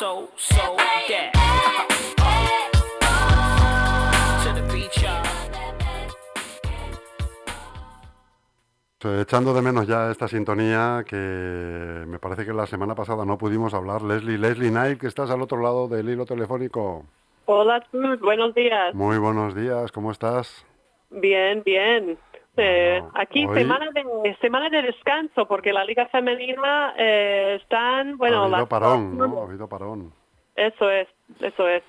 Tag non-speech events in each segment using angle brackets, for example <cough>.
so, so dead. To the beach, y'all. Echando de menos ya esta sintonía que me parece que la semana pasada no pudimos hablar. Leslie, Leslie Knight, que estás al otro lado del hilo telefónico. Hola, buenos días. Muy buenos días, ¿cómo estás? Bien, bien. Bueno, aquí hoy- semana de semana de descanso porque la liga femenina eh, están bueno ha habido las- parón, ¿no? Ha habido parón. eso es eso es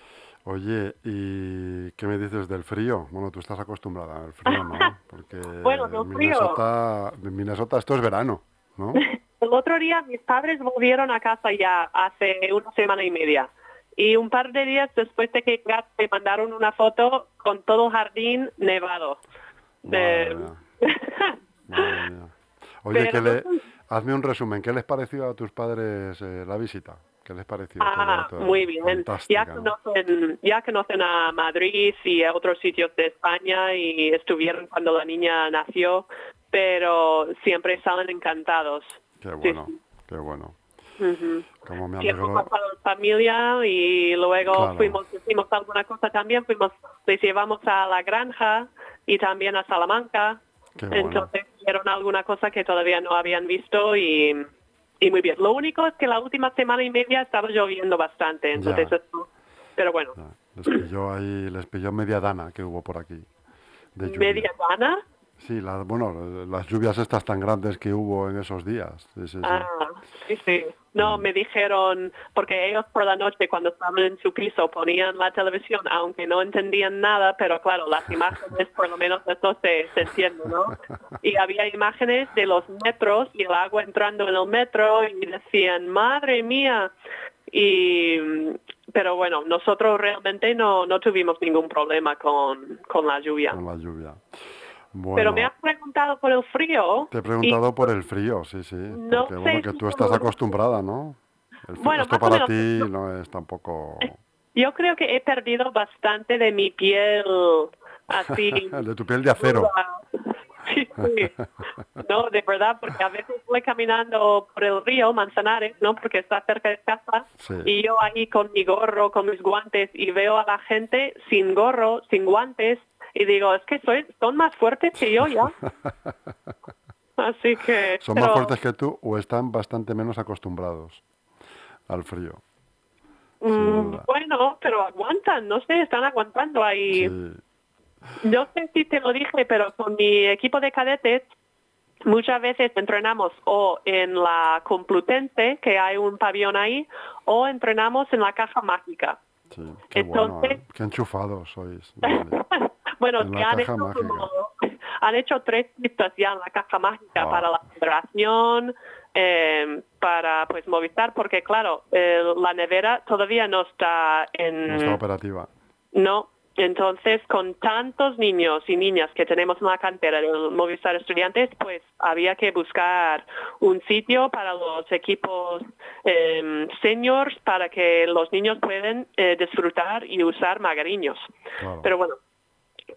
Oye, ¿y qué me dices del frío? Bueno, tú estás acostumbrada al frío, ¿no? <laughs> Porque Bueno, en frío. Minnesota, en Minnesota esto es verano, ¿no? <laughs> el otro día mis padres volvieron a casa ya hace una semana y media y un par de días después de que llegaste, me mandaron una foto con todo el jardín nevado Madre Eh, mía. <laughs> Madre mía. Oye, Pero que le- no- hazme un resumen. ¿Qué les pareció a tus padres eh, la visita? ¿Qué les pareció? Ah, muy bien. Ya ¿no? conocen, ya conocen a Madrid y a otros sitios de España y estuvieron cuando la niña nació, pero siempre salen encantados. Qué bueno, qué bueno. Como me Tiempo alegro. pasado en familia y luego Claro. fuimos, hicimos alguna cosa también, fuimos, les llevamos a la granja y también a Salamanca. Qué bueno. Entonces vieron alguna cosa que todavía no habían visto y, y muy bien. Lo único es que la última semana y media estaba lloviendo bastante, entonces eso- pero bueno, Ya, Les pilló ahí, les pilló media dana que hubo por aquí. Media gana. Sí, la- bueno, las lluvias estas tan grandes que hubo en esos días. Sí, sí, sí. Ah, sí, sí. No, Mm. me dijeron, porque ellos por la noche cuando estaban en su piso ponían la televisión, aunque no entendían nada, pero claro, las <laughs> imágenes por lo menos eso se, se entiende, ¿no? Y había imágenes de los metros y el agua entrando en el metro y decían, madre mía. Y, pero bueno, nosotros realmente no, no tuvimos ningún problema con, con la lluvia. Con la lluvia. Bueno, Pero me has preguntado por el frío. te he y- preguntado por el frío, sí, sí. No Porque bueno, que tú estás acostumbrada, ¿no? El frío, Bueno, esto para ti no- no es tampoco Yo creo que he perdido bastante de mi piel así. <laughs> de tu piel de acero. Sí, sí. No, de verdad, porque a veces voy caminando por el río Manzanares, ¿no? Porque está cerca de casa. Sí. Y yo ahí con mi gorro, con mis guantes, y veo a la gente sin gorro, sin guantes, y digo, es que soy, son más fuertes que yo ya. <laughs> Así que... ¿Son más fuertes que tú o están bastante menos acostumbrados al frío? Mm, bueno, pero aguantan, no sé, están aguantando ahí. Sí. No sé si te lo dije, pero con mi equipo de cadetes muchas veces entrenamos o en la Complutense, que hay un pabellón ahí, o entrenamos en la caja mágica. Sí, qué bueno, ¿eh? qué enchufados sois. Vale. <laughs> bueno, En la han hecho, como- han hecho tres pistas ya en la caja mágica Wow. para la federación, eh, para pues Movistar, porque claro, eh, la nevera todavía no está en... No está operativa. No, entonces con tantos niños y niñas que tenemos en la cantera del Movistar Estudiantes, pues había que buscar un sitio para los equipos eh, seniors para que los niños puedan eh, disfrutar y usar magariños. Claro. Pero bueno,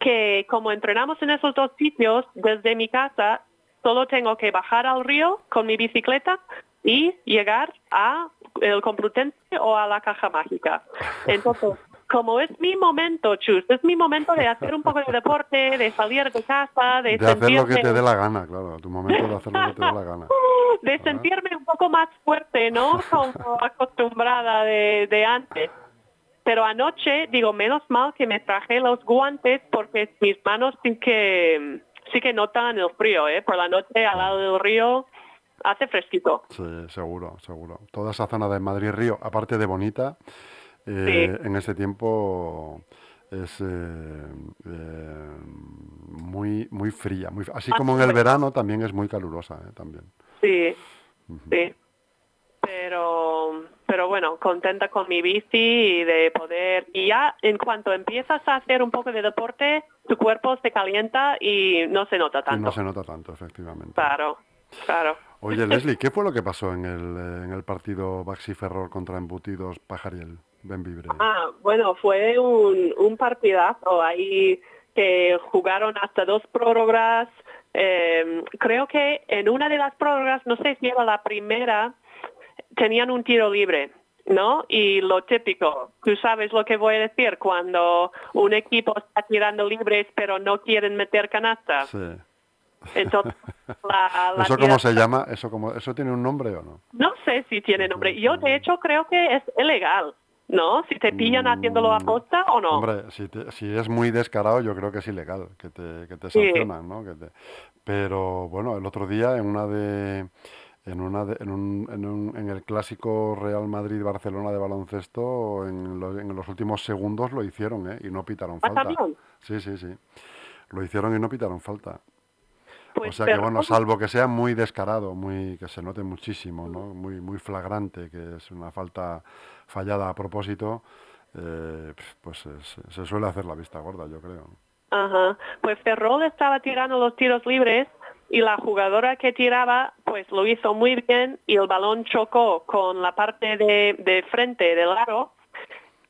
que como entrenamos en esos dos sitios, desde mi casa solo tengo que bajar al río con mi bicicleta y llegar a el Complutense o a la caja mágica. Entonces, como es mi momento, Chus, es mi momento de hacer un poco de deporte, de salir de casa, de, De hacer lo que te dé la gana, claro. Tu momento de hacer lo que te dé la gana. <laughs> de sentirme un poco más fuerte, ¿no? Como acostumbrada de, de antes. Pero anoche, digo, menos mal que me traje los guantes porque mis manos sí que, sí que notan el frío, ¿eh? Por la noche al lado del río hace fresquito. Sí, seguro, seguro. Toda esa zona de Madrid-Río, aparte de bonita, eh, en ese tiempo es eh, eh, muy muy fría. Muy, así Ah, como en el verano también es muy calurosa eh, también. Sí, sí. Pero, pero bueno, contenta con mi bici y de poder... Y ya en cuanto empiezas a hacer un poco de deporte, tu cuerpo se calienta y no se nota Y tanto. no se nota tanto, efectivamente. Claro, claro. Oye, <laughs> Leslie, ¿qué fue lo que pasó en el, eh, en el partido Baxi Ferrol contra Embutidos Pajariel? Benvibre. Ah, bueno, fue un, un partidazo ahí que jugaron hasta dos prórrogas. Eh, creo que en una de las prórrogas, no sé si era la primera, tenían un tiro libre ¿no? Y lo típico, tú sabes lo que voy a decir cuando un equipo está tirando libres pero no quieren meter canasta. Sí. Entonces, <laughs> la, la ¿Eso cómo se llama? ¿Eso, cómo, ¿Eso tiene un nombre o no? No sé si tiene nombre. Yo, de hecho, creo que es ilegal, ¿no? Si te pillan haciéndolo a posta o no. Hombre, si, te- si es muy descarado, yo creo que es ilegal, que te, que te Sí. sancionan, ¿no? Que te- pero bueno, el otro día en una de, en una de- en, un, en, un- en el clásico Real Madrid-Barcelona de baloncesto, en, lo- en los últimos segundos lo hicieron, ¿eh? Y no pitaron Ah, falta. Sí, sí, sí. Lo hicieron y no pitaron falta. Pues, o sea que bueno, salvo que sea muy descarado, muy que se note muchísimo, ¿no? Muy muy flagrante, que es una falta fallada a propósito, eh, pues se, se suele hacer la vista gorda, yo creo. Ajá. Pues Ferrol estaba tirando los tiros libres y la jugadora que tiraba pues lo hizo muy bien y el balón chocó con la parte de, de frente del aro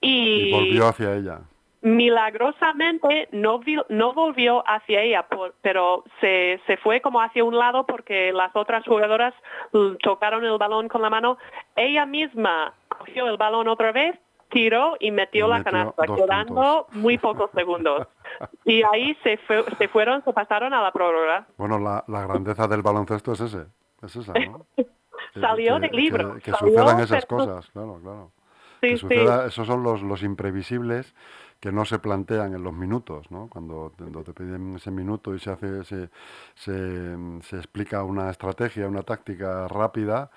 Y y, volvió hacia ella. milagrosamente no, vi- no volvió hacia ella, por- pero se, se fue como hacia un lado porque las otras jugadoras mm, tocaron el balón con la mano. Ella misma cogió el balón otra vez, tiró y metió Y la canasta, quedando muy pocos segundos. <laughs> Y ahí se, fue- se fueron, se pasaron a la prórroga. Bueno, la, la grandeza del baloncesto es ese, es esa, ¿no? Que- <laughs> Salió que- del libro, Que, que salió, sucedan esas pero- cosas, claro, claro. Sí, que sí. suceda, esos son los, los imprevisibles que no se plantean en los minutos, ¿no? Cuando, cuando te piden ese minuto y se hace, se, se, se explica una estrategia, una táctica rápida,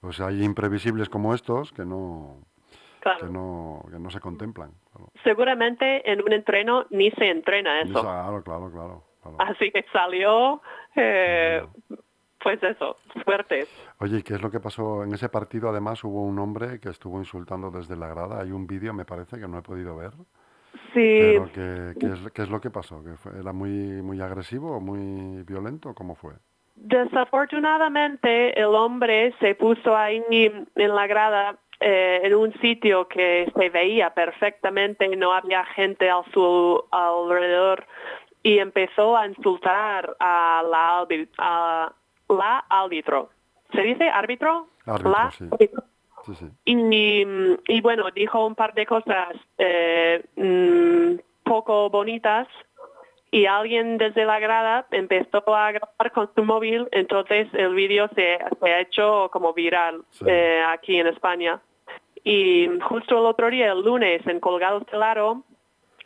pues hay imprevisibles como estos que no, Claro. que no, que no se contemplan. Claro. Seguramente en un entreno ni se entrena eso. Claro, claro, claro. claro. Así que salió, eh, pues eso, fuerte. Oye, ¿y qué es lo que pasó? En ese partido además hubo un hombre que estuvo insultando desde la grada. Hay un vídeo, me parece, que no he podido ver. Sí, Pero ¿qué, qué es, qué es lo que pasó? ¿Que fue- ¿Era muy, muy agresivo o muy violento? ¿Cómo fue? desafortunadamente el hombre se puso ahí en la grada eh, en un sitio que se veía perfectamente, no había gente a su alrededor y empezó a insultar a la, a la árbitro. ¿Se dice árbitro? Árbitro, la sí. árbitro. Sí, sí. Y, y bueno, dijo un par de cosas eh, mm, poco bonitas y alguien desde la grada empezó a grabar con su móvil, entonces el vídeo se, se ha hecho como viral Sí. eh, aquí en España. Y justo el otro día, el lunes, en Colgados del Aro,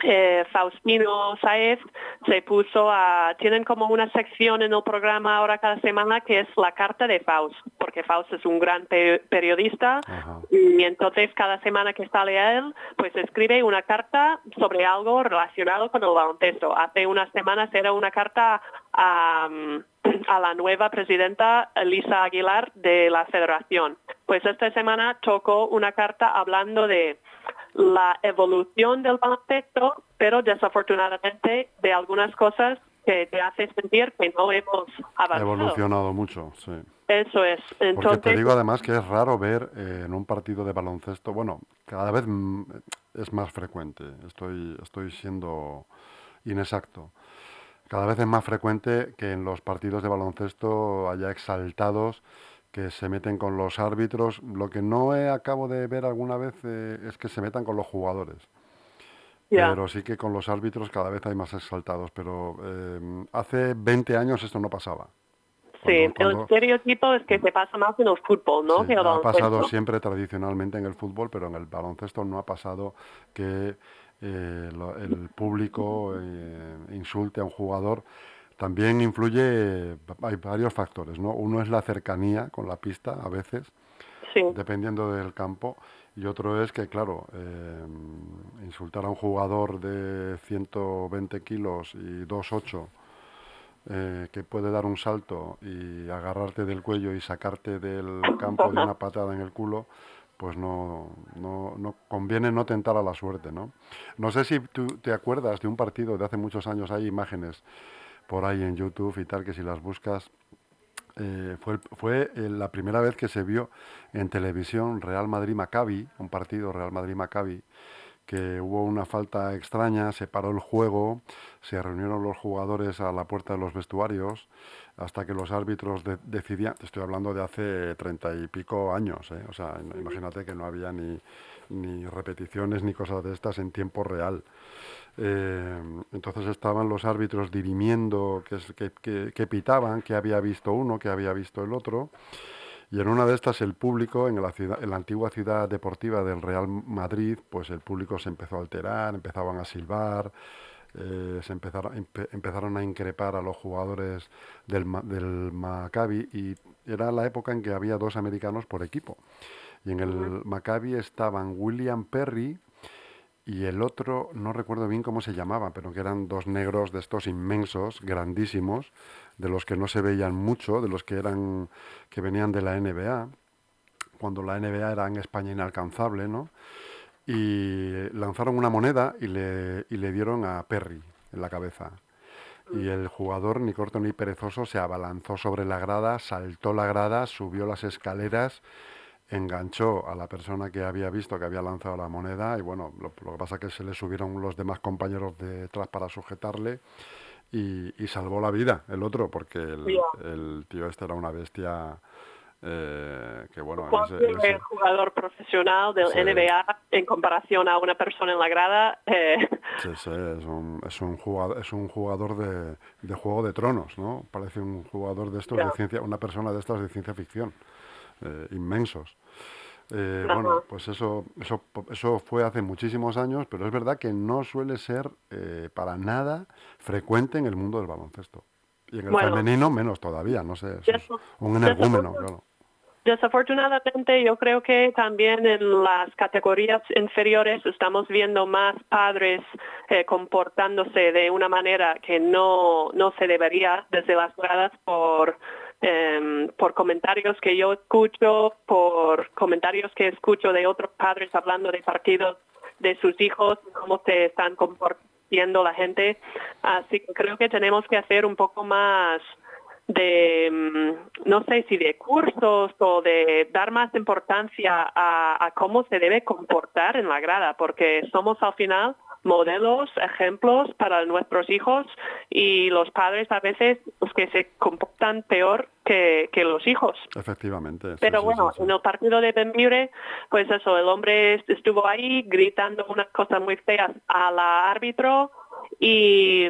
eh, Faustino Saez se puso a... Tienen como una sección en el programa ahora cada semana que es la carta de Faust, porque Faust es un gran pe- periodista Ajá. y entonces cada semana que sale a él, pues escribe una carta sobre algo relacionado con el baloncesto. Hace unas semanas era una carta a, a la nueva presidenta Lisa Aguilar de la federación. Pues esta semana tocó una carta hablando de la evolución del baloncesto, pero desafortunadamente de algunas cosas que te hace sentir que no hemos avanzado. evolucionado mucho, sí. Eso es. Porque Entonces, te digo además que es raro ver eh, en un partido de baloncesto, bueno, cada vez es más frecuente, estoy, estoy siendo inexacto. Cada vez es más frecuente que en los partidos de baloncesto haya exaltados que se meten con los árbitros. Lo que no he, acabo de ver alguna vez eh, es que se metan con los jugadores. Pero sí que con los árbitros cada vez hay más exaltados. Pero eh, hace 20 años esto no pasaba. Sí, Cuando- el estereotipo es que se pasa más en el fútbol, ¿no? Sí, el ha pasado siempre tradicionalmente en el fútbol, pero en el baloncesto no ha pasado que eh, lo- el público eh, insulte a un jugador. También influye, hay varios factores, ¿no? Uno es la cercanía con la pista a veces, Sí, dependiendo del campo, y otro es que, claro, eh, insultar a un jugador de 120 kilos y 2,8 eh, que puede dar un salto y agarrarte del cuello y sacarte del campo de una patada en el culo, pues no, no, no conviene no tentar a la suerte, ¿no? No sé si tú te acuerdas de un partido de hace muchos años, hay imágenes por ahí en YouTube y tal, que si las buscas, eh, fue, fue la primera vez que se vio en televisión Real Madrid-Maccabi, un partido Real Madrid-Maccabi, que hubo una falta extraña, se paró el juego, se reunieron los jugadores a la puerta de los vestuarios hasta que los árbitros de- decidían, estoy hablando de hace treinta y pico años, ¿eh? o sea, imagínate que no había ni, ni repeticiones ni cosas de estas en tiempo real. Eh, entonces estaban los árbitros dirimiendo qué qué- qué- qué pitaban, qué había visto uno, qué había visto el otro. Y en una de estas el público, en la, ciudad, en la antigua ciudad deportiva del Real Madrid, pues el público se empezó a alterar, empezaban a silbar, eh, se empezaron, empe- empezaron a increpar a los jugadores del, del Maccabi y era la época en que había dos americanos por equipo. Y en el Maccabi estaban William Perry y el otro, no recuerdo bien cómo se llamaba, pero que eran dos negros de estos inmensos, grandísimos, de los que no se veían mucho, de los que eran que venían de la NBA, cuando la NBA era en España inalcanzable, ¿no? Y lanzaron una moneda y le, y le dieron a Perry en la cabeza. Y el jugador, ni corto ni perezoso, se abalanzó sobre la grada, saltó la grada, subió las escaleras, enganchó a la persona que había visto que había lanzado la moneda y bueno, lo, lo que pasa es que se le subieron los demás compañeros detrás para sujetarle y, y salvó la vida el otro porque el, tío este era una bestia eh, que bueno, en ese- Cualquier en ese- jugador profesional del Sí. NBA en comparación a una persona en la grada, eh, Sí, sí, es un, es un jugador, es un jugador de, de Juego de Tronos, ¿no? Parece un jugador de estos de ciencia, una persona de estas de ciencia ficción, eh, inmensos. Eh, bueno, pues eso, eso, eso fue hace muchísimos años, pero es verdad que no suele ser eh, para nada frecuente en el mundo del baloncesto. Y en el Bueno. femenino menos todavía, no sé, es un energúmeno, claro. Desafortunadamente, yo creo que también en las categorías inferiores estamos viendo más padres eh, comportándose de una manera que no, no se debería desde las gradas por, em, por comentarios que yo escucho, por comentarios que escucho de otros padres hablando de partidos de sus hijos, cómo se están comportando la gente. Así que creo que tenemos que hacer un poco más de, mm, no sé si de cursos o de dar más importancia a cómo se debe comportar en la grada, porque somos al final modelos, ejemplos para nuestros hijos y los padres a veces los que se comportan peor que, que los hijos. Efectivamente. sí, Pero sí, bueno, sí, en el partido de Benviure, pues eso, el hombre est- estuvo ahí gritando unas cosas muy feas a la árbitro y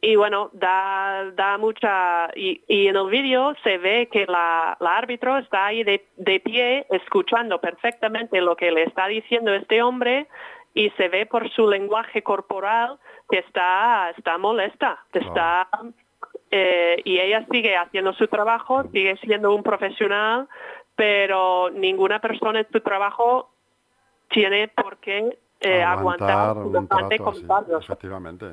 y bueno, da, da mucha... Y, y en el vídeo se ve que la, la árbitro está ahí de, de pie escuchando perfectamente lo que le está diciendo este hombre y se ve por su lenguaje corporal que está, está molesta, que está... eh, y ella sigue haciendo su trabajo, sigue siendo un profesional, pero ninguna persona en su trabajo tiene por qué eh, aguantar un semejante trato así, efectivamente.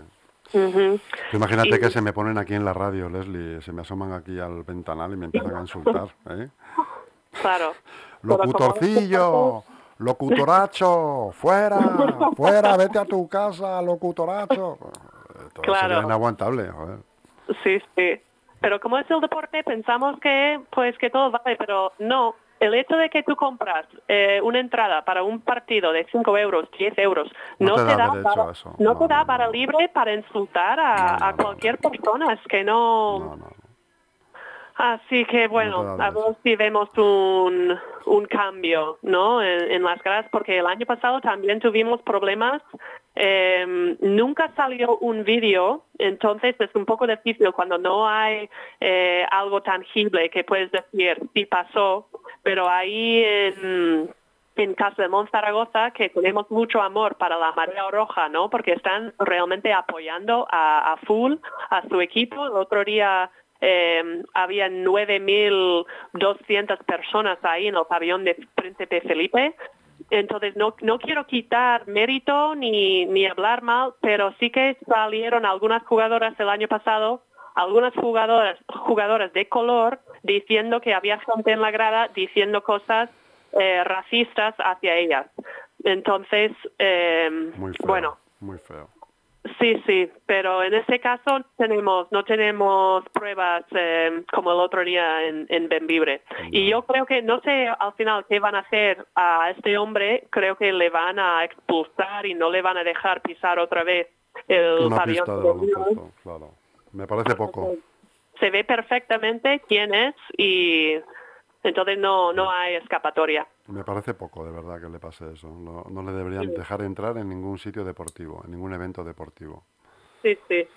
Imagínate Y- que se me ponen aquí en la radio, Leslie, se me asoman aquí al ventanal y me empiezan a insultar. ¿eh? Claro. ¡Locutorcillo! ¡Locutoracho! <laughs> ¡Fuera! ¡Fuera! ¡Vete a tu casa, locutoracho! Todo Claro. sería inaguantable, joder. Sí, sí. Pero como es el deporte, pensamos que pues que todo vale, pero no. El hecho de que tú compras eh, una entrada para un partido de 5 euros, 10 euros, No no, te te, da para, eso. no No, te da para libre para insultar a, cualquier persona. Es que no... Así que bueno, a ver si vemos un, un cambio ¿no? en, en las gradas, porque el año pasado también tuvimos problemas. Eh, nunca salió un vídeo, entonces es un poco difícil cuando no hay eh, algo tangible que puedes decir si pasó, pero ahí en, en Casa de Monzaragoza que tenemos mucho amor para la Marea Roja, ¿no? Porque están realmente apoyando a, a full a su equipo. El otro día eh, había 9.200 personas ahí en el pabellón de Príncipe Felipe. Entonces no, no quiero quitar mérito ni, ni hablar mal, pero sí que salieron algunas jugadoras el año pasado, algunas jugadoras, jugadoras de color, diciendo que había gente en la grada diciendo cosas eh, racistas hacia ellas. Entonces, eh, Muy feo. bueno, Muy feo. Sí, sí, pero en este caso tenemos, no tenemos pruebas eh, como el otro día en, en Benvibre. Y yo creo que, no sé al final qué van a hacer a este hombre, creo que le van a expulsar y no le van a dejar pisar otra vez el Una pabellón. pista de colombiano. baloncesto, claro. Me parece poco. Se ve perfectamente quién es y entonces no, no hay escapatoria. Me parece poco, de verdad, que le pase eso. No, no le deberían dejar entrar en ningún sitio deportivo, en ningún evento deportivo. Sí, sí.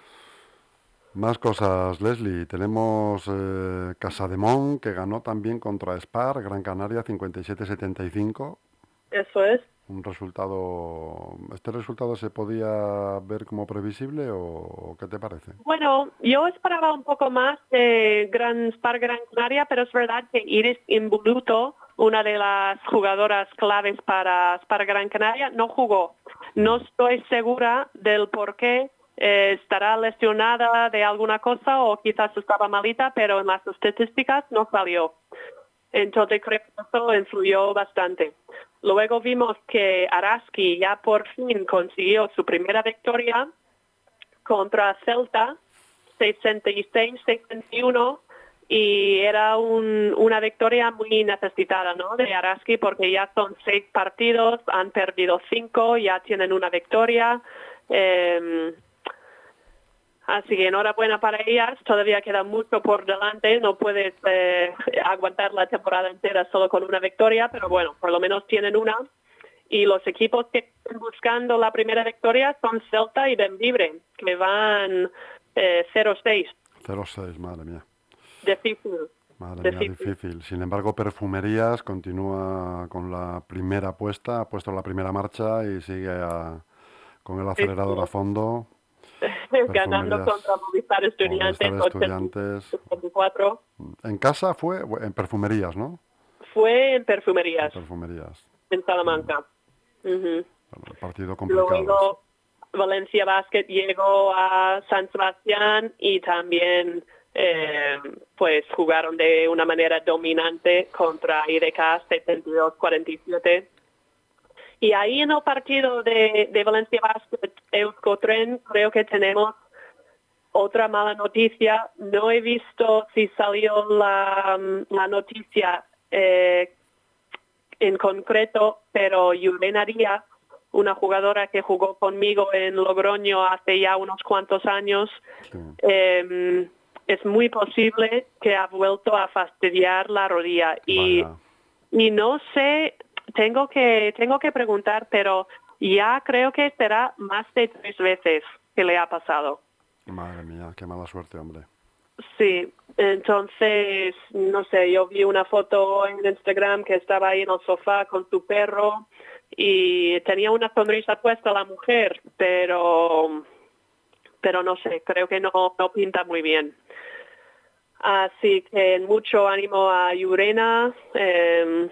Más cosas, Leslie. Tenemos eh, Casademón, que ganó también contra Spar, Gran Canaria, 57-75. Eso es. Un resultado... ¿Este resultado se podía ver como previsible o qué te parece? Bueno, yo esperaba un poco más de Gran Spar Gran Canaria, pero es verdad que Iris Involuto, una de las jugadoras claves para Spar Gran Canaria, no jugó. No estoy segura del por qué. eh, estará lesionada de alguna cosa o quizás estaba malita, pero en las estadísticas no salió. Entonces creo que eso influyó bastante. Luego vimos que Araski ya por fin consiguió su primera victoria contra Celta, 66-61, y era un- una victoria muy necesitada ¿no? de Araski porque ya son seis partidos, han perdido cinco, ya tienen una victoria. Eh, Así que enhorabuena para ellas, todavía queda mucho por delante, no puedes eh, aguantar la temporada entera solo con una victoria, pero bueno, por lo menos tienen una. Y los equipos que están buscando la primera victoria son Celta y Benvibre, que van eh, 0-6. 0-6, madre mía. Difícil. Madre mía, Difícil. difícil. Sin embargo, Perfumerías continúa con la primera apuesta, ha puesto la primera marcha y sigue a- con el acelerador a fondo. Ganando Perfumerías. contra Movistar Estudiantes, Movistar Estudiantes. 84. En casa fue en Perfumerías, ¿no? Fue en perfumerías, Perfumerías. en Salamanca. Bueno, partido complicado. Luego Valencia Basket llegó a San Sebastián y también eh, pues jugaron de una manera dominante contra IDK 72-47. Y ahí en el partido de, de Valencia Basket Euskotren creo que tenemos otra mala noticia. No he visto si salió la, la noticia eh, en concreto, pero Yurena Díaz, una jugadora que jugó conmigo en Logroño hace ya unos cuantos años, Sí. eh, es muy posible que ha vuelto a fastidiar la rodilla y no sé, tengo que tengo que preguntar, pero ya creo que será más de tres veces que le ha pasado. Madre mía, qué mala suerte, hombre. Sí, entonces, no sé, yo vi una foto en Instagram que estaba ahí en el sofá con su perro y tenía una sonrisa puesta la mujer, pero, pero no sé, creo que no, no pinta muy bien. Así que mucho ánimo a Yurena, em,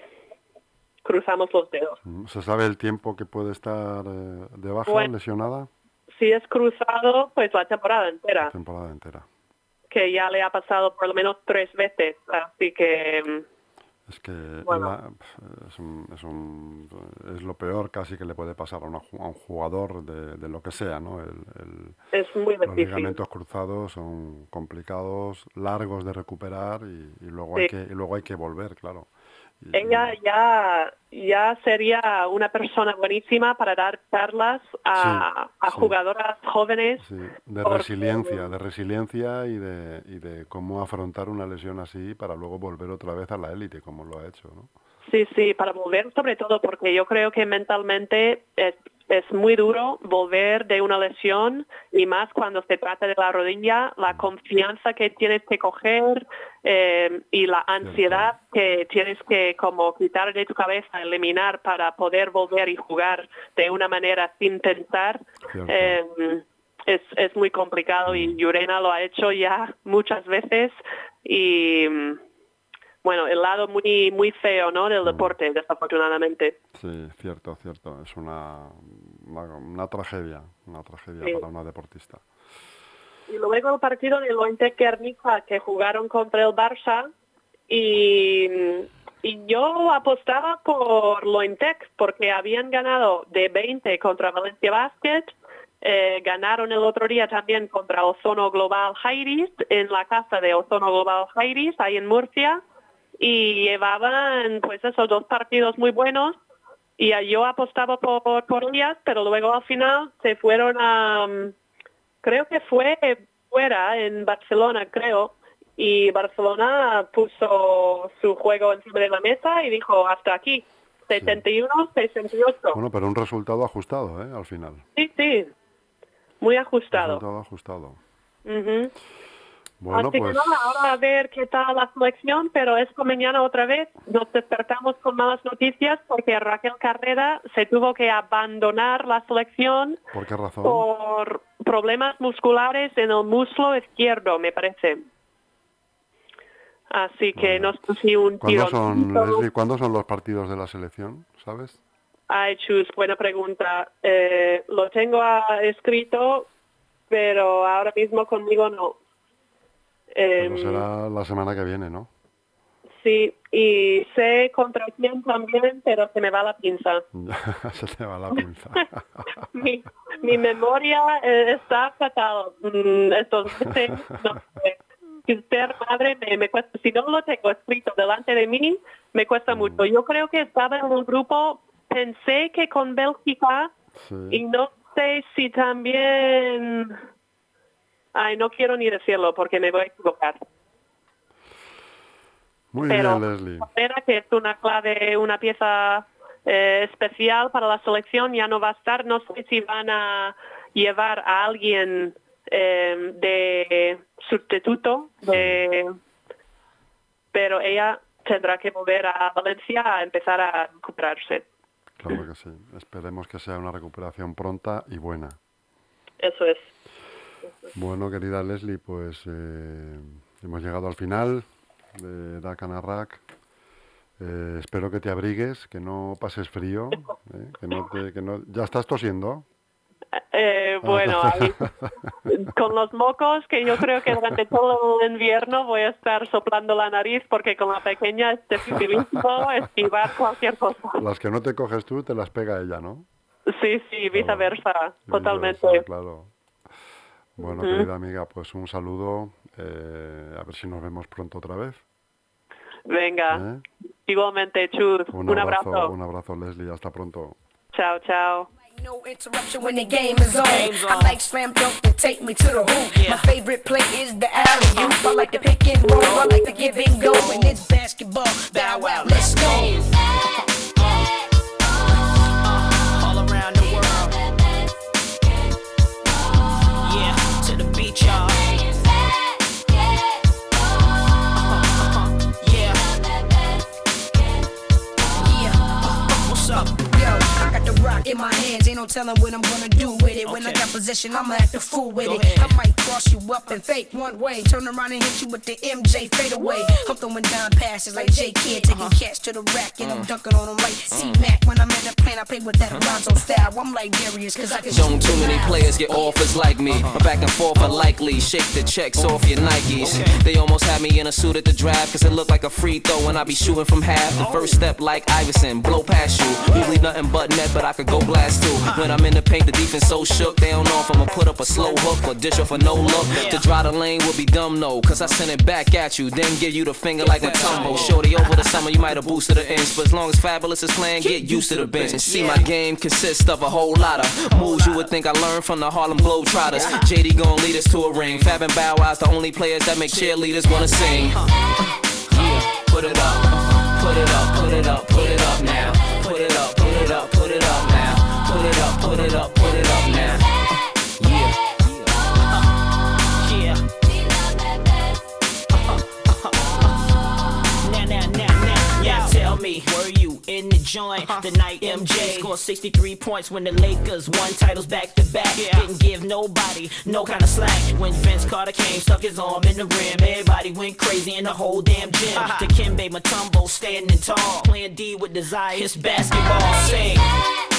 cruzamos los dedos. Mm, ¿Se sabe el tiempo que puede estar eh, de baja, Bueno. lesionada? Si es cruzado, pues la temporada entera. La temporada entera. que ya le ha pasado por lo menos tres veces, así que mm, Es que Bueno. la- es, un- es, un- es lo peor casi que le puede pasar a, una a un jugador de, de lo que sea, ¿no? El- el- es muy los difícil. ligamentos cruzados son complicados, largos de recuperar y, y luego hay que y luego hay que volver, claro. Ella ya, ya sería una persona buenísima para dar charlas a, Sí, a sí. jugadoras jóvenes. Sí, de porque- resiliencia, de resiliencia y de, y de cómo afrontar una lesión así para luego volver otra vez a la élite, como lo ha hecho, ¿no? Sí, sí, para volver sobre todo porque yo creo que mentalmente es, es muy duro volver de una lesión y más cuando se trata de la rodilla, la confianza que tienes que coger eh, y la ansiedad que tienes que como quitar de tu cabeza, eliminar para poder volver y jugar de una manera sin pensar. Eh, es, es muy complicado y Yurena lo ha hecho ya muchas veces y mm, bueno, el lado muy muy feo, ¿no? Del deporte, desafortunadamente. Sí, cierto, cierto. Es una, una, una tragedia, una tragedia Sí. para una deportista. Y luego el partido de Lointec Guernica que jugaron contra el Barça y, y yo apostaba por Lointec porque habían ganado de 20 contra Valencia Basket eh, ganaron el otro día también contra Ozono Global Jairis en la casa de Ozono Global Jairis, ahí en Murcia, y llevaban pues esos dos partidos muy buenos y yo apostaba por, por ellas, pero luego al final se fueron a, mm, creo que fue fuera en Barcelona, creo, y Barcelona puso su juego encima de la mesa y dijo hasta aquí, 71, 68. Bueno, pero un resultado ajustado, ¿eh? Al final. Sí, sí, muy ajustado. Resultado ajustado. Ujú. Bueno, Así pues que nada, ahora a ver qué tal la selección, pero es como mañana otra vez nos despertamos con malas noticias porque Raquel Carrera se tuvo que abandonar la selección ¿por qué razón? por problemas musculares en el muslo izquierdo, me parece. Así que Bueno. nos pusimos un ¿Cuándo tiro. son, Leslie, ¿cuándo son los partidos de la selección? ¿Sabes? Ay, Chus, buena pregunta. Eh, lo tengo escrito, pero ahora mismo conmigo no. Pero Em, será la semana que viene, ¿no? Sí, y sé contra quién también, pero se me va la pinza. <laughs> Se te va la <laughs> pinza. mi, mi memoria eh, está fatal. Mm, estos meses, no sé. Y Ser madre me, me cuesta, si no lo tengo escrito delante de mí, me cuesta Mm. mucho. Yo creo que estaba en un grupo, pensé que con Bélgica, y Sí. no sé si también... Ay, no quiero ni decirlo porque me voy a equivocar. Muy pero bien, Leslie. Carrera, que es una clave, una pieza eh, especial para la selección, ya no va a estar. No sé si van a llevar a alguien eh, de sustituto, de, pero ella tendrá que volver a Valencia a empezar a recuperarse. Claro que sí. Esperemos que sea una recuperación pronta y buena. Eso es. Bueno, querida Leslie, pues eh, hemos llegado al final de Dakan Arrak. Eh, espero que te abrigues, que no pases frío, eh, que no te, que no, ya estás tosiendo. Eh, bueno, ahí, con los mocos, que yo creo que durante todo el invierno voy a estar soplando la nariz porque con la pequeña es dificilísimo esquivar cualquier cosa. Las que no te coges tú, te las pega ella, ¿no? Sí, sí, viceversa, totalmente. Viceversa, Claro. Bueno, Ujú. querida amiga, pues un saludo. eh, a ver si nos vemos pronto otra vez. Venga, ¿eh? igualmente, Chus, Un, un abrazo, abrazo. un abrazo, Leslie. Hasta pronto. Chao, chao. No interruption when the game is on. I like slam dunk to take me to the hoop. Yeah. My favorite play is the alley oop. I like the pick and roll. I like the give and go. And it's basketball. Bow wow, let's go. Ain't no telling what I'm gonna do with it. When I got possession, I'ma act a fool with Go it. ahead. I might cross you up and fake one way, turn around and hit you with the MJ fade away. I'm throwing down passes like J Kid, uh-huh. taking catch to the rack, and I'm uh-huh. dunking on them like C Mac. When I'm in the plane, I play with that uh-huh. Alonzo style. I'm like Darius, cause I can Don't too many miles. players get offers like me. My back and forth are likely. Shake the checks off your Nikes. They almost had me in a suit at the draft, cause it looked like a free throw and I be shooting from half. The first oh. step like Iverson, blow past you. Usually nothing but net, but I could go blast too. When I'm in the paint, the defense so shook. They don't know if I'ma put up a slow hook or dish off a no look. To dry the lane would be dumb, no. Cause I send it back at you, then give you the finger like a tumble. Shorty over the summer, you might have boosted the inch. But as long as Fabulous is playing, get used to the bench. And see, my game consists of a whole lot of moves you would think I learned from the Harlem Globetrotters. JD gon' lead us to a ring. Fab and Bow Wow's the only players that make cheerleaders wanna sing. Yeah, put it up, put it up, put it up, put it up now. Put it up, put it up, put it up now. Yeah. Yeah. Now, now, now, now, now tell me, were you in the joint uh-huh. the night MJ scored 63 points when the Lakers won titles back to back? Didn't give nobody no kind of slack. When Vince Carter came, stuck his arm in the rim, everybody went crazy in the whole damn gym. Uh-huh. To Kimbe Matumbo standing tall, playing D with desire, it's basketball. Sing.